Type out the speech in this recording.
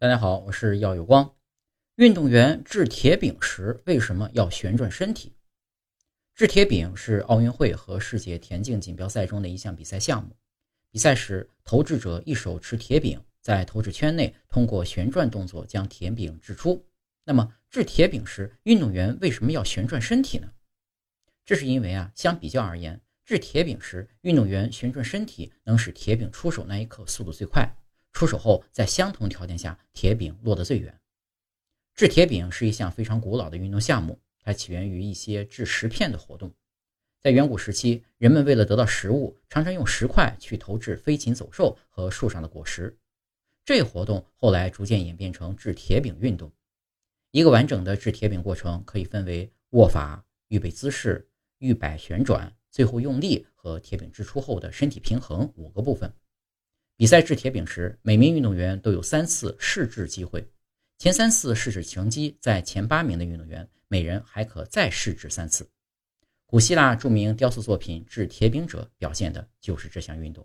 大家好，我是耀有光。运动员掷铁饼时为什么要旋转身体？掷铁饼是奥运会和世界田径锦标赛中的一项比赛项目。比赛时，投掷者一手持铁饼，在投掷圈内通过旋转动作将铁饼掷出。那么，掷铁饼时，运动员为什么要旋转身体呢？这是因为啊，相比较而言，掷铁饼时，运动员旋转身体能使铁饼出手那一刻速度最快。出手后，在相同条件下，铁饼落得最远。掷铁饼是一项非常古老的运动项目，它起源于一些掷石片的活动。在远古时期，人们为了得到食物，常常用石块去投掷飞禽走兽和树上的果实。这一活动后来逐渐演变成掷铁饼运动。一个完整的掷铁饼过程可以分为握法、预备姿势、预摆旋转、最后用力和铁饼掷出后的身体平衡五个部分。比赛掷铁饼时，每名运动员都有三次试掷机会。前三次试掷成绩在前八名的运动员，每人还可再试掷三次。古希腊著名雕塑作品《掷铁饼者》表现的就是这项运动。